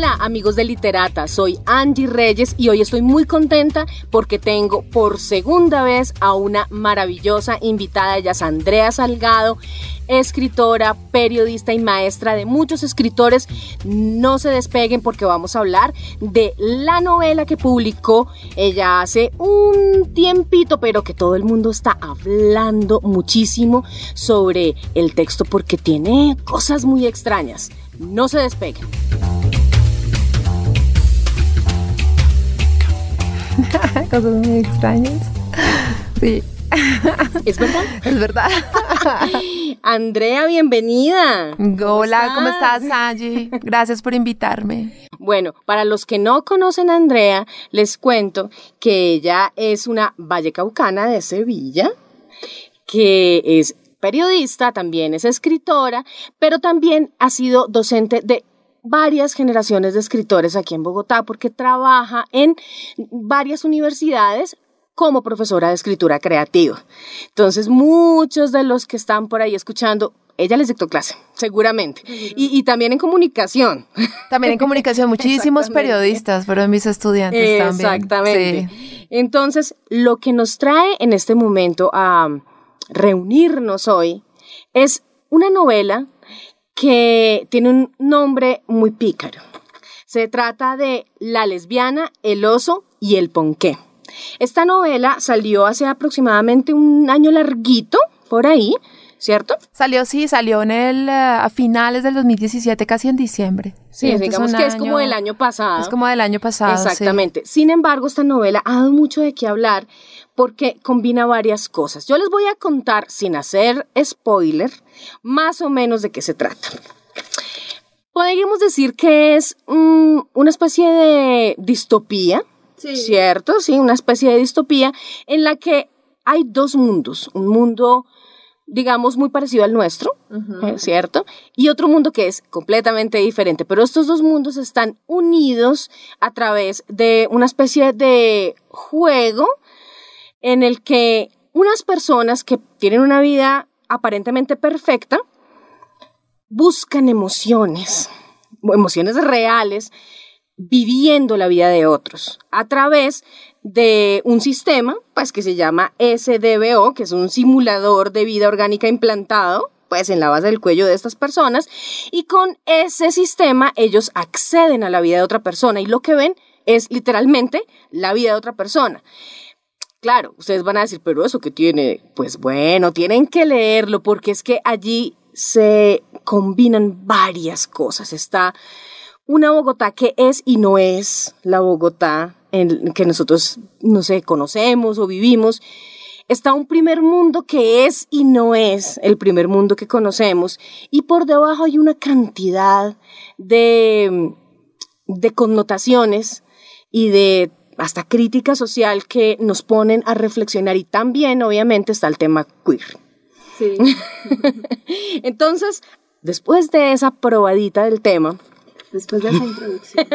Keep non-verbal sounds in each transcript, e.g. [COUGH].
Hola amigos de Literata, soy Angie Reyes y hoy estoy muy contenta porque tengo por segunda vez a una maravillosa invitada, ella es Andrea Salgado, escritora, periodista y maestra de muchos escritores. No se despeguen porque vamos a hablar de la novela que publicó ella hace un tiempito, pero que todo el mundo está hablando muchísimo sobre el texto porque tiene cosas muy extrañas. No se despeguen. [LAUGHS] Cosas muy extrañas. Sí. [LAUGHS] ¿Es verdad? Es verdad. [LAUGHS] Andrea, bienvenida. Hola, ¿cómo estás, Angie? Gracias por invitarme. Bueno, para los que no conocen a Andrea, les cuento que ella es una vallecaucana de Sevilla, que es periodista, también es escritora, pero también ha sido docente de varias generaciones de escritores aquí en Bogotá porque trabaja en varias universidades como profesora de escritura creativa. Entonces, muchos de los que están por ahí escuchando, ella les dictó clase, seguramente. Y, y también en comunicación. También en [LAUGHS] comunicación, muchísimos periodistas fueron mis estudiantes también. Exactamente. Sí. Entonces, lo que nos trae en este momento a reunirnos hoy es una novela que tiene un nombre muy pícaro. Se trata de La lesbiana, el oso y el ponqué. Esta novela salió hace aproximadamente un año larguito, por ahí, ¿cierto? Salió, sí, salió en el, uh, a finales del 2017, casi en diciembre. Sí, sí digamos que año, es como del año pasado. Es como del año pasado. Exactamente. Sí. Sin embargo, esta novela ha dado mucho de qué hablar porque combina varias cosas. Yo les voy a contar, sin hacer spoiler, más o menos de qué se trata. Podríamos decir que es um, una especie de distopía, sí. ¿cierto? Sí, una especie de distopía en la que hay dos mundos, un mundo digamos, muy parecido al nuestro, uh -huh. ¿cierto? Y otro mundo que es completamente diferente, pero estos dos mundos están unidos a través de una especie de juego en el que unas personas que tienen una vida aparentemente perfecta buscan emociones, emociones reales, viviendo la vida de otros a través de un sistema pues que se llama SDBO, que es un simulador de vida orgánica implantado pues en la base del cuello de estas personas y con ese sistema ellos acceden a la vida de otra persona y lo que ven es literalmente la vida de otra persona. Claro, ustedes van a decir, pero eso que tiene, pues bueno, tienen que leerlo porque es que allí se combinan varias cosas. Está una Bogotá que es y no es la Bogotá en que nosotros, no sé, conocemos o vivimos. Está un primer mundo que es y no es el primer mundo que conocemos. Y por debajo hay una cantidad de, de connotaciones y de hasta crítica social que nos ponen a reflexionar. Y también, obviamente, está el tema queer. Sí. [LAUGHS] Entonces, después de esa probadita del tema, después de esa introducción.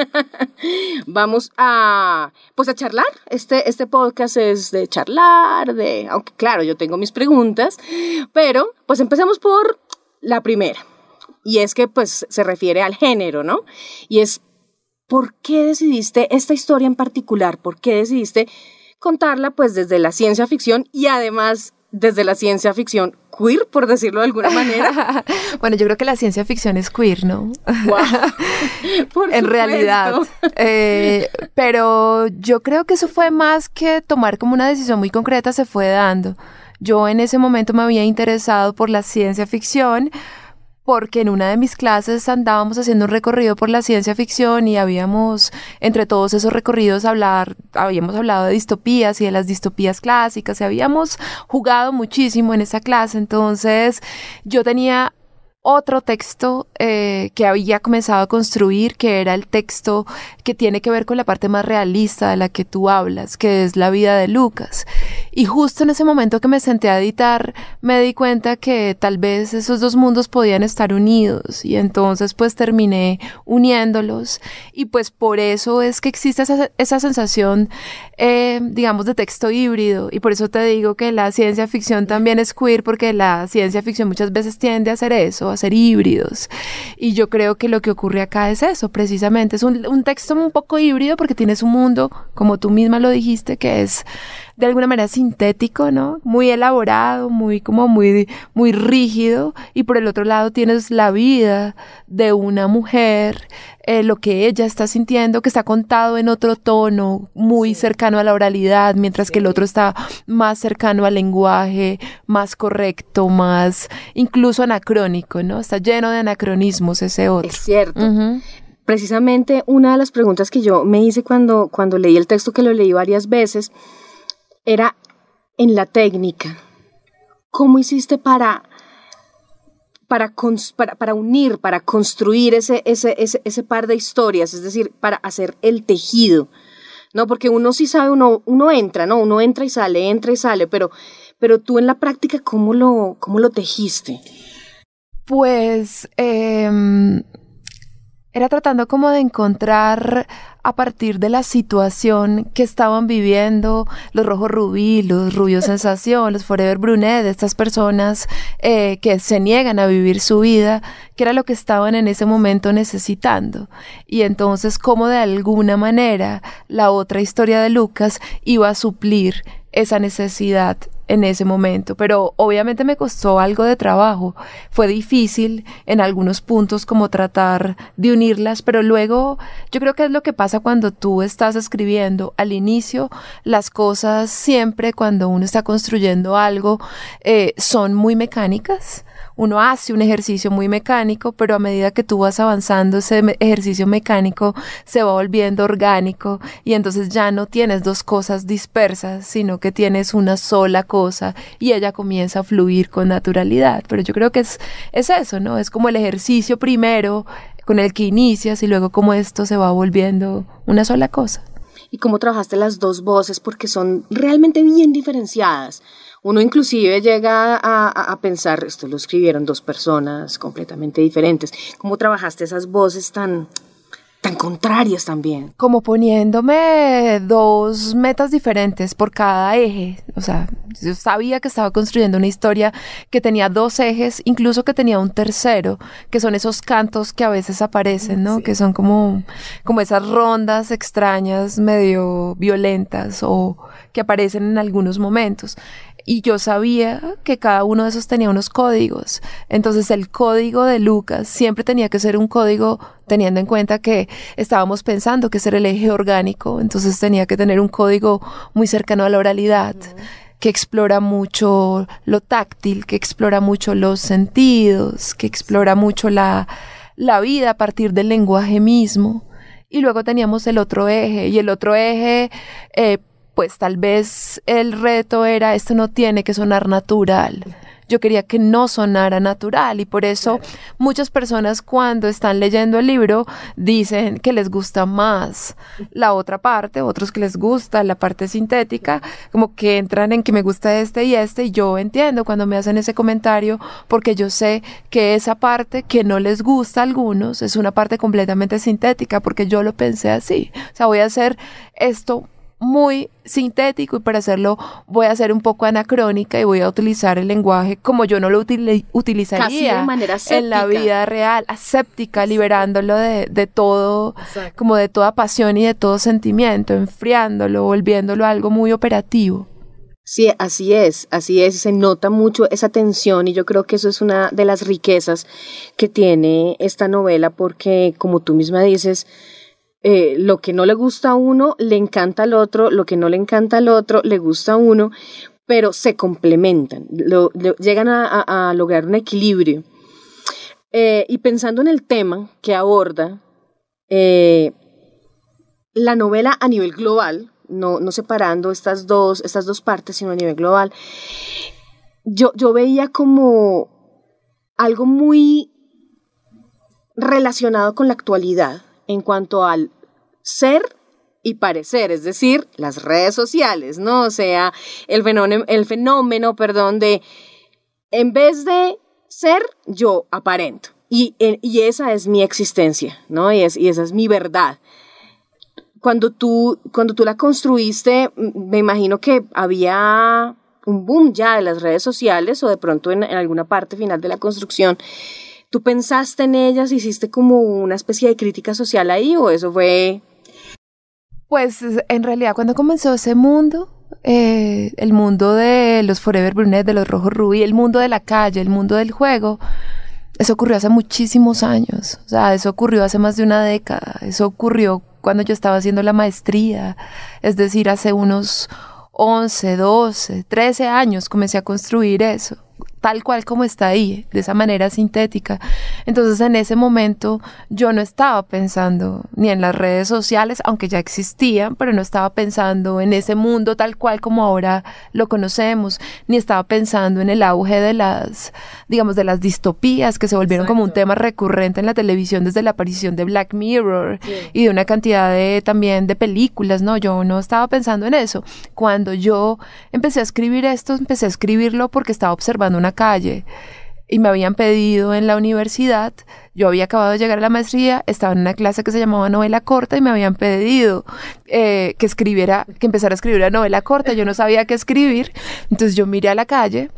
[LAUGHS] Vamos a, pues a charlar. Este, este podcast es de charlar, de, aunque claro, yo tengo mis preguntas, pero pues empecemos por la primera. Y es que pues se refiere al género, ¿no? Y es, ¿por qué decidiste esta historia en particular? ¿Por qué decidiste contarla pues desde la ciencia ficción y además desde la ciencia ficción queer, por decirlo de alguna manera. [LAUGHS] bueno, yo creo que la ciencia ficción es queer, ¿no? Wow. [LAUGHS] en realidad. Eh, pero yo creo que eso fue más que tomar como una decisión muy concreta, se fue dando. Yo en ese momento me había interesado por la ciencia ficción porque en una de mis clases andábamos haciendo un recorrido por la ciencia ficción y habíamos, entre todos esos recorridos, hablar, habíamos hablado de distopías y de las distopías clásicas y habíamos jugado muchísimo en esa clase. Entonces yo tenía otro texto eh, que había comenzado a construir, que era el texto que tiene que ver con la parte más realista de la que tú hablas, que es la vida de Lucas. Y justo en ese momento que me senté a editar, me di cuenta que tal vez esos dos mundos podían estar unidos y entonces pues terminé uniéndolos y pues por eso es que existe esa, esa sensación, eh, digamos, de texto híbrido y por eso te digo que la ciencia ficción también es queer porque la ciencia ficción muchas veces tiende a hacer eso, ser híbridos. Y yo creo que lo que ocurre acá es eso, precisamente. Es un, un texto un poco híbrido porque tienes un mundo, como tú misma lo dijiste, que es de alguna manera sintético, ¿no? Muy elaborado, muy como muy, muy rígido. Y por el otro lado tienes la vida de una mujer, eh, lo que ella está sintiendo, que está contado en otro tono, muy cercano a la oralidad, mientras que el otro está más cercano al lenguaje, más correcto, más incluso anacrónico, ¿no? Está lleno de anacronismos ese otro. Es cierto. Precisamente una de las preguntas que yo me hice cuando, cuando leí el texto, que lo leí varias veces, era en la técnica. ¿Cómo hiciste para, para, para, unir, para construir ese, ese, ese, par de historias, es decir, para hacer el tejido? ¿No? Porque uno sí sabe, uno, uno entra, ¿no? Uno entra y sale, entra y sale, pero, pero tú en la práctica, ¿cómo lo, cómo lo tejiste? Pues em, era tratando como de encontrar a partir de la situación que estaban viviendo los rojos rubí, los rubios [LAUGHS] sensación, los forever brunet, estas personas eh, que se niegan a vivir su vida, que era lo que estaban en ese momento necesitando. Y entonces cómo de alguna manera la otra historia de Lucas iba a suplir esa necesidad en ese momento, pero obviamente me costó algo de trabajo. Fue difícil en algunos puntos como tratar de unirlas, pero luego yo creo que es lo que pasa cuando tú estás escribiendo. Al inicio las cosas siempre cuando uno está construyendo algo eh, son muy mecánicas uno hace un ejercicio muy mecánico, pero a medida que tú vas avanzando, ese ejercicio mecánico se va volviendo orgánico y entonces ya no tienes dos cosas dispersas, sino que tienes una sola cosa y ella comienza a fluir con naturalidad. Pero yo creo que es, es eso, ¿no? Es como el ejercicio primero con el que inicias y luego como esto se va volviendo una sola cosa. ¿Y cómo trabajaste las dos voces? Porque son realmente bien diferenciadas. Uno inclusive llega a, pensar, esto lo escribieron dos personas completamente diferentes. ¿Cómo trabajaste esas voces tan, tan contrarias también. Como poniéndome dos metas diferentes por cada eje. O sea, yo sabía que estaba construyendo una historia que tenía dos ejes, incluso que tenía un tercero, que son esos cantos que a veces aparecen, ¿no? Que son como, como esas rondas extrañas, medio violentas o que aparecen en algunos momentos y yo sabía que cada uno de esos tenía unos códigos. Entonces el código de Lucas siempre tenía que ser un código teniendo en cuenta que estábamos pensando que ser el eje orgánico, entonces tenía que tener un código muy cercano a la oralidad. que explora mucho lo táctil, que explora mucho los sentidos, que explora mucho la, la vida a partir del lenguaje mismo. Y luego teníamos el otro eje, y el otro eje eh, pues tal vez el reto era, esto no tiene que sonar natural. Yo quería que no sonara natural y por eso muchas personas cuando están leyendo el libro dicen que les gusta más la otra parte, otros que les gusta la parte sintética, como que entran en que me gusta este y este y yo entiendo cuando me hacen ese comentario porque yo sé que esa parte que no les gusta a algunos es una parte completamente sintética porque yo lo pensé así. O sea, voy a hacer esto muy sintético y para hacerlo voy a ser un poco anacrónica y voy a utilizar el lenguaje como yo no lo utilizaría en la vida real, aséptica, liberándolo de, todo, como de toda pasión y de todo sentimiento, enfriándolo, volviéndolo algo muy operativo. Sí, así es, así es, se nota mucho esa tensión y yo creo que eso es una de las riquezas que tiene esta novela porque como tú misma dices, eh, lo que no le gusta a uno le encanta al otro, lo que no le encanta al otro le gusta a uno, pero se complementan, llegan a, lograr un equilibrio. Eh, y pensando en el tema que aborda, eh, la novela a nivel global, no, no separando estas dos, estas dos partes, sino a nivel global, yo, yo veía como algo muy relacionado con la actualidad en cuanto al ser y parecer, es decir, las redes sociales, ¿no? O sea, el fenómeno, el fenómeno, perdón, de en vez de ser, yo aparento. Y, y esa es mi existencia, ¿no? Y, es, y esa es mi verdad. Cuando tú, cuando tú la construiste, me imagino que había un boom ya de las redes sociales o de pronto en alguna parte final de la construcción. ¿Tú pensaste en ellas? ¿Hiciste como una especie de crítica social ahí o eso fue pues en realidad cuando comenzó ese mundo, eh, el mundo de los Forever Brunette, de los Rojos Rubí, el mundo de la calle, el mundo del juego, eso ocurrió hace muchísimos años. O sea, eso ocurrió hace más de una década. Eso ocurrió cuando yo estaba haciendo la maestría. Es decir, hace unos 11, 12, 13 años comencé a construir eso tal cual como está ahí, de esa manera sintética. Entonces en ese momento yo no estaba pensando ni en las redes sociales, aunque ya existían, pero no estaba pensando en ese mundo tal cual como ahora lo conocemos, ni estaba pensando en el auge de las, digamos, de las distopías que se volvieron como un tema recurrente en la televisión desde la aparición de Black Mirror y de una cantidad de también de películas, ¿no? Yo no estaba pensando en eso. Cuando yo empecé a escribir esto, empecé a escribirlo porque estaba observando una calle y me habían pedido en la universidad, yo había acabado de llegar a la maestría, estaba en una clase que se llamaba novela corta y me habían pedido eh, que escribiera, que empezara a escribir la novela corta, yo no sabía qué escribir, entonces yo miré a la calle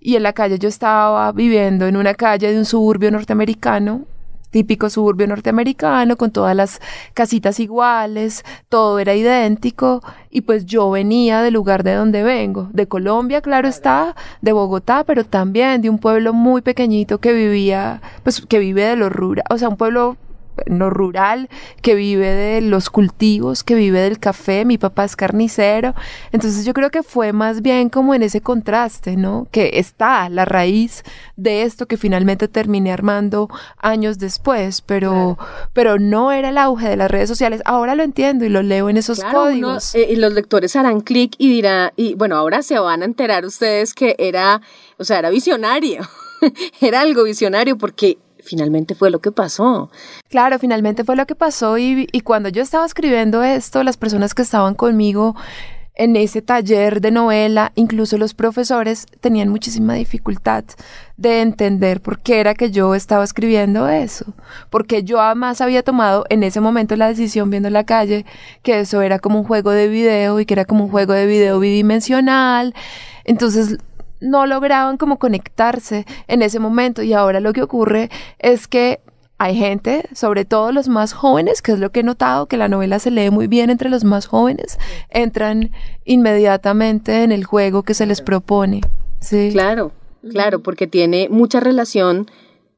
y en la calle yo estaba viviendo en una calle de un suburbio norteamericano típico suburbio norteamericano, con todas las casitas iguales, todo era idéntico, y pues yo venía del lugar de donde vengo, de Colombia, claro está, de Bogotá, pero también de un pueblo muy pequeñito que vivía, pues que vive de lo rural, o sea, un pueblo no rural, que vive de los cultivos, que vive del café, mi papá es carnicero. Entonces yo creo que fue más bien como en ese contraste, ¿no? Que está la raíz de esto que finalmente terminé armando años después, pero, pero no era el auge de las redes sociales. Ahora lo entiendo y lo leo en esos códigos. Eh, y los lectores harán clic y dirán, y bueno, ahora se van a enterar ustedes que era, o sea, era visionario. [LAUGHS] era algo visionario porque finalmente fue lo que pasó. Claro, finalmente fue lo que pasó y, cuando yo estaba escribiendo esto, las personas que estaban conmigo en ese taller de novela, incluso los profesores tenían muchísima dificultad de entender por qué era que yo estaba escribiendo eso, porque yo además había tomado en ese momento la decisión viendo la calle que eso era como un juego de video y que era como un juego de video bidimensional. Entonces no lograban como conectarse en ese momento y ahora lo que ocurre es que hay gente, sobre todo los más jóvenes, que es lo que he notado, que la novela se lee muy bien entre los más jóvenes, entran inmediatamente en el juego que se les propone. Sí. Claro, claro, porque tiene mucha relación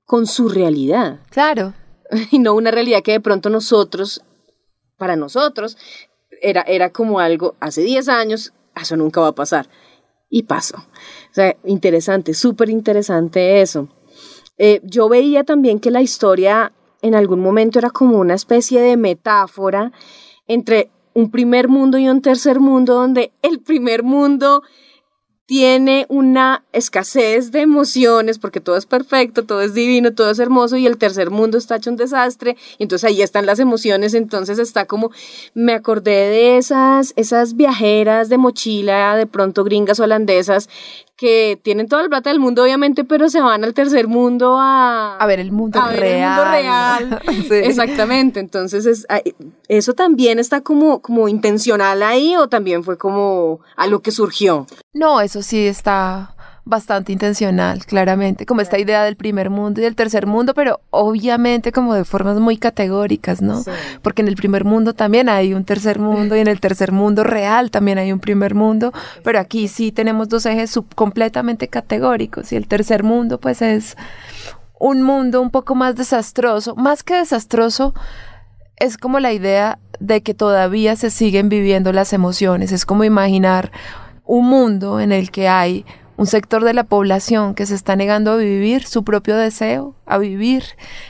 con su realidad. Claro. [LAUGHS] Y no una realidad que de pronto nosotros, para nosotros, era, era como algo, hace 10 años, eso nunca va a pasar. Y pasó. O sea, interesante, súper interesante eso. Eh, yo veía también que la historia en algún momento era como una especie de metáfora entre un primer mundo y un tercer mundo, donde el primer mundo tiene una escasez de emociones porque todo es perfecto, todo es divino, todo es hermoso y el tercer mundo está hecho un desastre y entonces ahí están las emociones, entonces está como, me acordé de esas, esas viajeras de mochila, de pronto gringas holandesas que tienen toda la plata del mundo, obviamente, pero se van al tercer mundo a, a ver el mundo real. [LAUGHS] Exactamente. Entonces, es, ¿eso también está como, como intencional ahí o también fue como algo que surgió? No, eso sí está bastante intencional, claramente, como esta idea del primer mundo y del tercer mundo, pero obviamente como de formas muy categóricas, ¿no? Porque en el primer mundo también hay un tercer mundo y en el tercer mundo real también hay un primer mundo, pero aquí sí tenemos dos ejes completamente categóricos y el tercer mundo pues es un mundo un poco más desastroso, más que desastroso, es como la idea de que todavía se siguen viviendo las emociones, es como imaginar un mundo en el que hay un sector de la población que se está negando a vivir su propio deseo, a vivir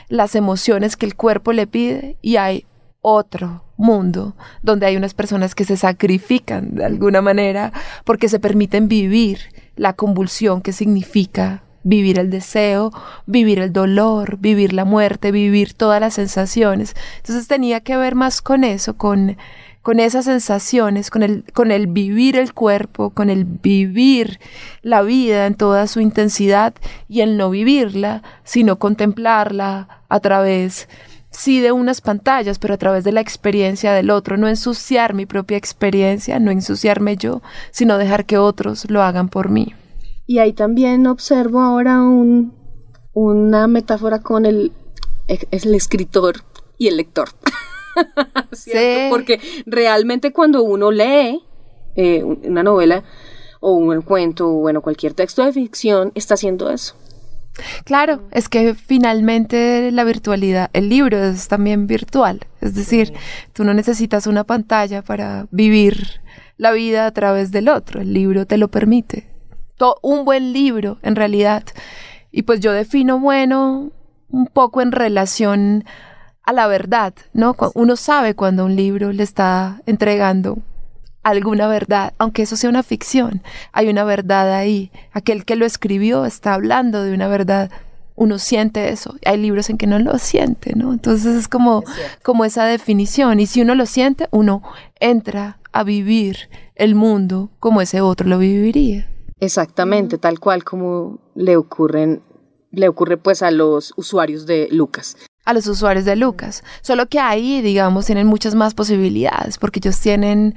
las emociones que el cuerpo le pide y hay otro mundo donde hay unas personas que se sacrifican de alguna manera porque se permiten vivir la convulsión que significa vivir el deseo, vivir el dolor, vivir la muerte, vivir todas las sensaciones. Entonces tenía que ver más con eso, con, con esas sensaciones, con el, con el vivir el cuerpo, con el vivir la vida en toda su intensidad y el no vivirla, sino contemplarla a través sí de unas pantallas, pero a través de la experiencia del otro, no ensuciar mi propia experiencia, no ensuciarme yo, sino dejar que otros lo hagan por mí. Y ahí también observo ahora un, una metáfora con el, el escritor y el lector. [LAUGHS] [LAUGHS] sí. Porque realmente cuando uno lee eh, una novela o un cuento o bueno, cualquier texto de ficción, está haciendo eso. Claro, es que finalmente la virtualidad, el libro es también virtual, es decir, tú no necesitas una pantalla para vivir la vida a través del otro, el libro te lo permite. un buen libro, en realidad. Y pues yo defino bueno un poco en relación a la verdad, ¿no? Uno sabe cuando un libro le está entregando alguna verdad, aunque eso sea una ficción, hay una verdad ahí. Aquel que lo escribió está hablando de una verdad. Uno siente eso. Hay libros en que no lo siente, ¿no? Entonces es como, como esa definición. Y si uno lo siente, uno entra a vivir el mundo como ese otro lo viviría. Exactamente, tal cual como le ocurren, le ocurre pues a los usuarios de Lucas a los usuarios de Lucas. Solo que ahí, digamos, tienen muchas más posibilidades, porque ellos tienen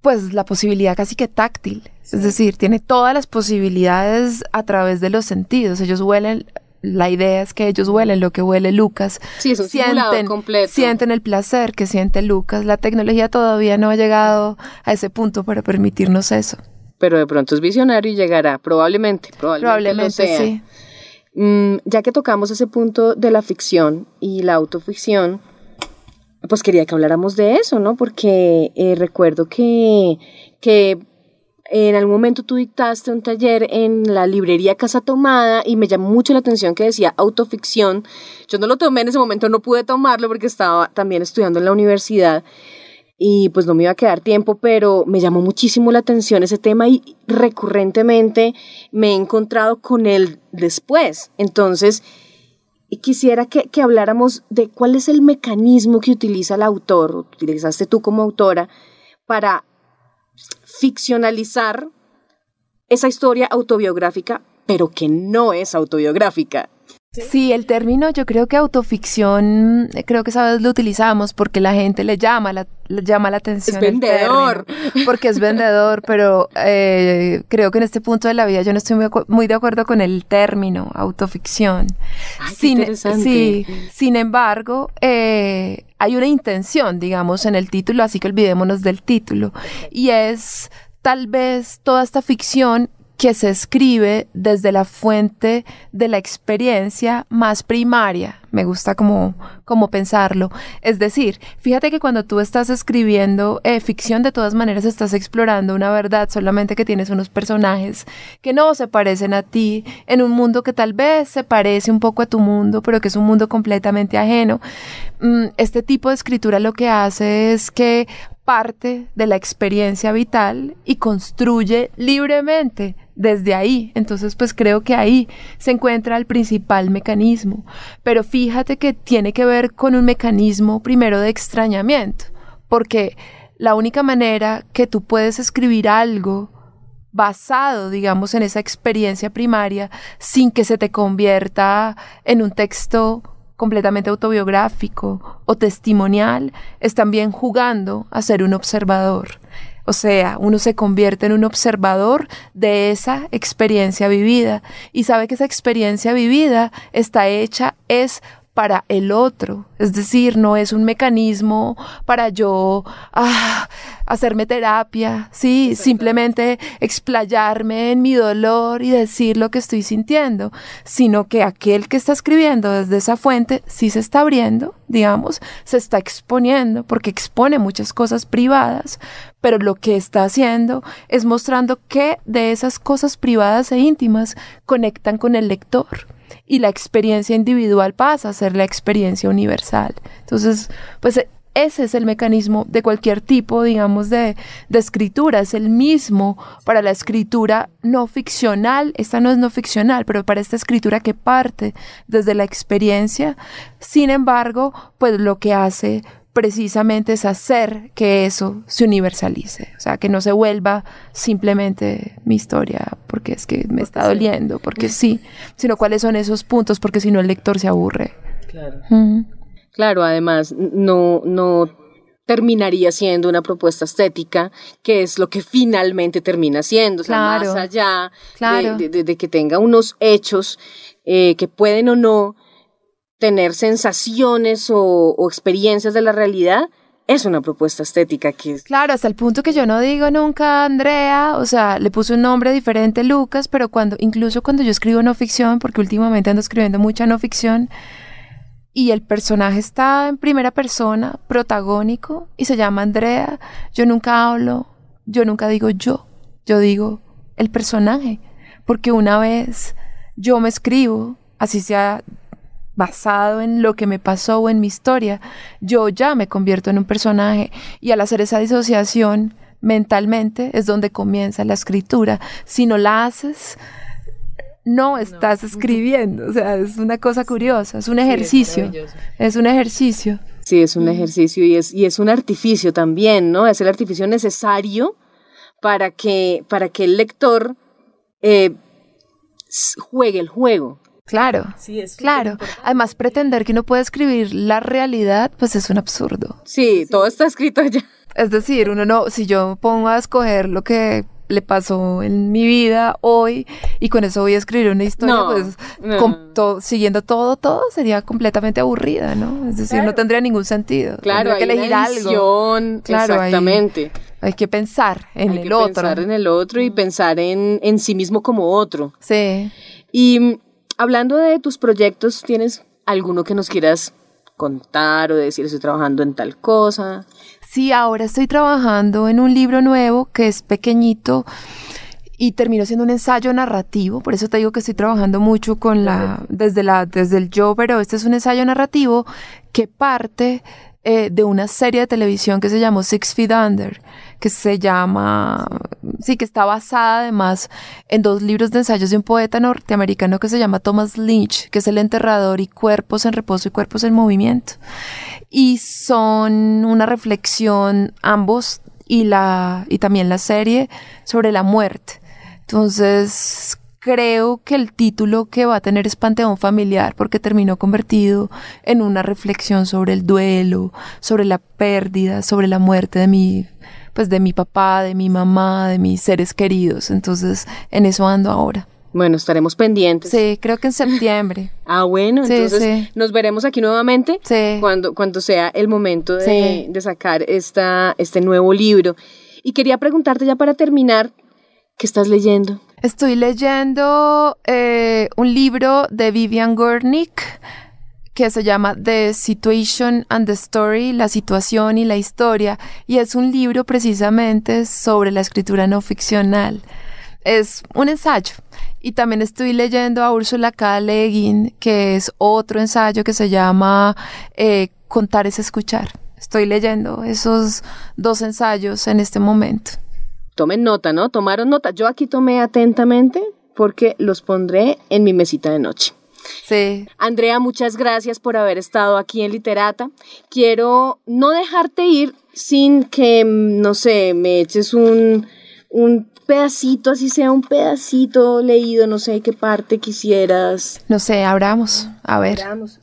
pues la posibilidad casi que táctil. Es decir, tiene todas las posibilidades a través de los sentidos. Ellos huelen, la idea es que ellos huelen lo que huele Lucas. Sí, es un sienten, completo. sienten el placer que siente Lucas. La tecnología todavía no ha llegado a ese punto para permitirnos eso. Pero de pronto es visionario y llegará, probablemente. Probablemente, sí. Mm, ya que tocamos ese punto de la ficción y la autoficción, pues quería que habláramos de eso, ¿no? Porque eh, recuerdo que, que en algún momento tú dictaste un taller en la librería Casa Tomada y me llamó mucho la atención que decía autoficción. Yo no lo tomé en ese momento, no pude tomarlo porque estaba también estudiando en la universidad y pues no me iba a quedar tiempo, pero me llamó muchísimo la atención ese tema y recurrentemente me he encontrado con él después. Entonces, quisiera que, habláramos de cuál es el mecanismo que utiliza el autor, o utilizaste tú como autora, para ficcionalizar esa historia autobiográfica, pero que no es autobiográfica. Sí, el término yo creo que autoficción, eh, creo que esa vez lo utilizamos porque la gente le llama la, llama la atención. Es vendedor. porque es vendedor, pero eh, creo que en este punto de la vida yo no estoy muy, de acuerdo con el término autoficción. sin, Sí, sin embargo, eh, hay una intención, digamos, en el título, así que olvidémonos del título, y es tal vez toda esta ficción que se escribe desde la fuente de la experiencia más primaria. Me gusta como, como pensarlo. Es decir, fíjate que cuando tú estás escribiendo eh, ficción, de todas maneras estás explorando una verdad, solamente que tienes unos personajes que no se parecen a ti, en un mundo que tal vez se parece un poco a tu mundo, pero que es un mundo completamente ajeno. Mm, este tipo de escritura lo que hace es que parte de la experiencia vital y construye libremente desde ahí. Entonces, pues creo que ahí se encuentra el principal mecanismo. Pero fíjate que tiene que ver con un mecanismo primero de extrañamiento, porque la única manera que tú puedes escribir algo basado, digamos, en esa experiencia primaria, sin que se te convierta en un texto completamente autobiográfico o testimonial, es también jugando a ser un observador. O sea, uno se convierte en un observador de esa experiencia vivida. Y sabe que esa experiencia vivida está hecha es para el otro. Es decir, no es un mecanismo para yo ah, hacerme terapia, sí, simplemente explayarme en mi dolor y decir lo que estoy sintiendo, sino que aquel que está escribiendo desde esa fuente sí se está abriendo, digamos, se está exponiendo, porque expone muchas cosas privadas, pero lo que está haciendo es mostrando que de esas cosas privadas e íntimas conectan con el lector y la experiencia individual pasa a ser la experiencia universal. Entonces, pues ese es el mecanismo de cualquier tipo, digamos, de, de, escritura. Es el mismo para la escritura no ficcional. Esta no es no ficcional, pero para esta escritura que parte desde la experiencia. Sin embargo, pues lo que hace precisamente es hacer que eso se universalice, o sea, que no se vuelva simplemente mi historia porque es que me está doliendo, porque [LAUGHS] sí, sino cuáles son esos puntos, porque si no el lector se aburre. Claro. Claro, además, no, no terminaría siendo una propuesta estética, que es lo que finalmente termina siendo, o sea, más allá de, que tenga unos hechos eh, que pueden o no tener sensaciones o, experiencias de la realidad, es una propuesta estética que es... Claro, hasta el punto que yo no digo nunca Andrea, o sea, le puse un nombre diferente Lucas, pero cuando, incluso cuando yo escribo no ficción, porque últimamente ando escribiendo mucha no ficción, y el personaje está en primera persona, protagónico, y se llama Andrea, yo nunca hablo, yo nunca digo yo, yo digo el personaje, porque una vez yo me escribo, así sea basado en lo que me pasó o en mi historia, yo ya me convierto en un personaje y al hacer esa disociación mentalmente es donde comienza la escritura. Si no la haces, no estás escribiendo, o sea, es una cosa curiosa, es un ejercicio, es, un ejercicio. Sí, es un ejercicio y es, y es un artificio también, ¿no? Es el artificio necesario para que, para que el lector eh, juegue el juego. Claro, sí, es claro. Además, pretender que uno puede escribir la realidad, pues es un absurdo. Sí, todo está escrito allá. Es decir, uno no, si yo pongo a escoger lo que le pasó en mi vida hoy y con eso voy a escribir una historia, pues siguiendo todo, todo sería completamente aburrida, ¿no? Es decir, no tendría ningún sentido. Claro, hay que elegir algo. Claro, exactamente. Hay, que pensar en hay el que otro. Pensar en el otro y pensar en, en sí mismo como otro. Sí. Y hablando de tus proyectos, ¿tienes alguno que nos quieras contar o decir estoy trabajando en tal cosa? Sí, ahora estoy trabajando en un libro nuevo que es pequeñito y terminó siendo un ensayo narrativo, por eso te digo que estoy trabajando mucho con la desde la desde el yo, pero este es un ensayo narrativo que parte eh, de una serie de televisión que se llamó Six Feet Under, que se llama, sí, que está basada además en dos libros de ensayos de un poeta norteamericano que se llama Thomas Lynch, que es El enterrador y Cuerpos en reposo y Cuerpos en movimiento. Y son una reflexión ambos y la y también la serie sobre la muerte. Entonces, creo que el título que va a tener es Panteón Familiar porque terminó convertido en una reflexión sobre el duelo, sobre la pérdida, sobre la muerte de mi, pues de mi papá, de mi mamá, de mis seres queridos. Entonces, en eso ando ahora. Bueno, estaremos pendientes. Sí, creo que en septiembre. [LAUGHS] ah, bueno, entonces nos veremos aquí nuevamente cuando, cuando sea el momento de, de sacar esta, este nuevo libro. Y quería preguntarte ya para terminar, ¿qué estás leyendo? Estoy leyendo eh, un libro de Vivian Gornick que se llama The Situation and the Story, la situación y la historia, y es un libro precisamente sobre la escritura no ficcional. Es un ensayo. Y también estoy leyendo a Ursula K. Le Guin, que es otro ensayo que se llama eh, Contar es escuchar. Estoy leyendo esos dos ensayos en este momento tomen nota, ¿no? Tomaron nota. Yo aquí tomé atentamente porque los pondré en mi mesita de noche. Sí. Andrea, muchas gracias por haber estado aquí en Literata. Quiero no dejarte ir sin que, no sé, me eches un, un pedacito, así sea un pedacito leído, no sé qué parte quisieras. No sé, abramos. A ver.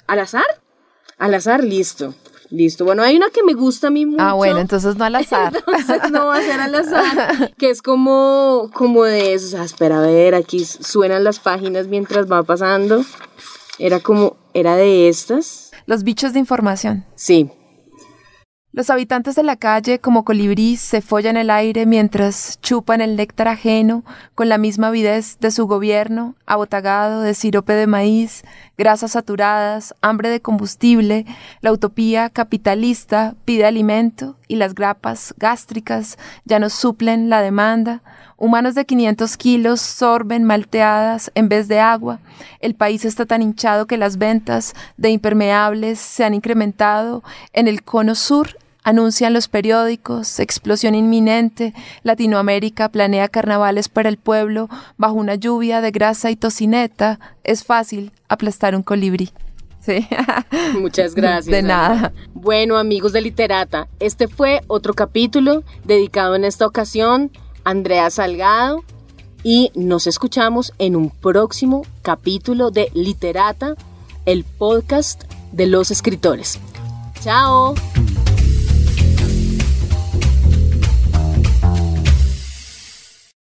¿Al azar? Al azar, listo. Listo. Bueno, hay una que me gusta a mí mucho. Ah, bueno, entonces no al [LAUGHS] azar. entonces no va a ser al azar. [LAUGHS] que es como, como de eso. O sea, espera, a ver, aquí suenan las páginas mientras va pasando. Era como, era de estas. Los bichos de información. Sí, los habitantes de la calle, como colibrís, se follan el aire mientras chupan el néctar ajeno con la misma avidez de su gobierno, abotagado de sirope de maíz, grasas saturadas, hambre de combustible, la utopía capitalista pide alimento y las grapas gástricas ya no suplen la demanda, Humanos de 500 kilos sorben malteadas en vez de agua. El país está tan hinchado que las ventas de impermeables se han incrementado en el cono sur Anuncian los periódicos, explosión inminente, Latinoamérica planea carnavales para el pueblo, bajo una lluvia de grasa y tocineta, es fácil aplastar un colibrí. Sí. [LAUGHS] Muchas gracias. De nada. Bueno, amigos de Literata, este fue otro capítulo dedicado en esta ocasión a Andrea Salgado y nos escuchamos en un próximo capítulo de Literata, el podcast de los escritores. Chao.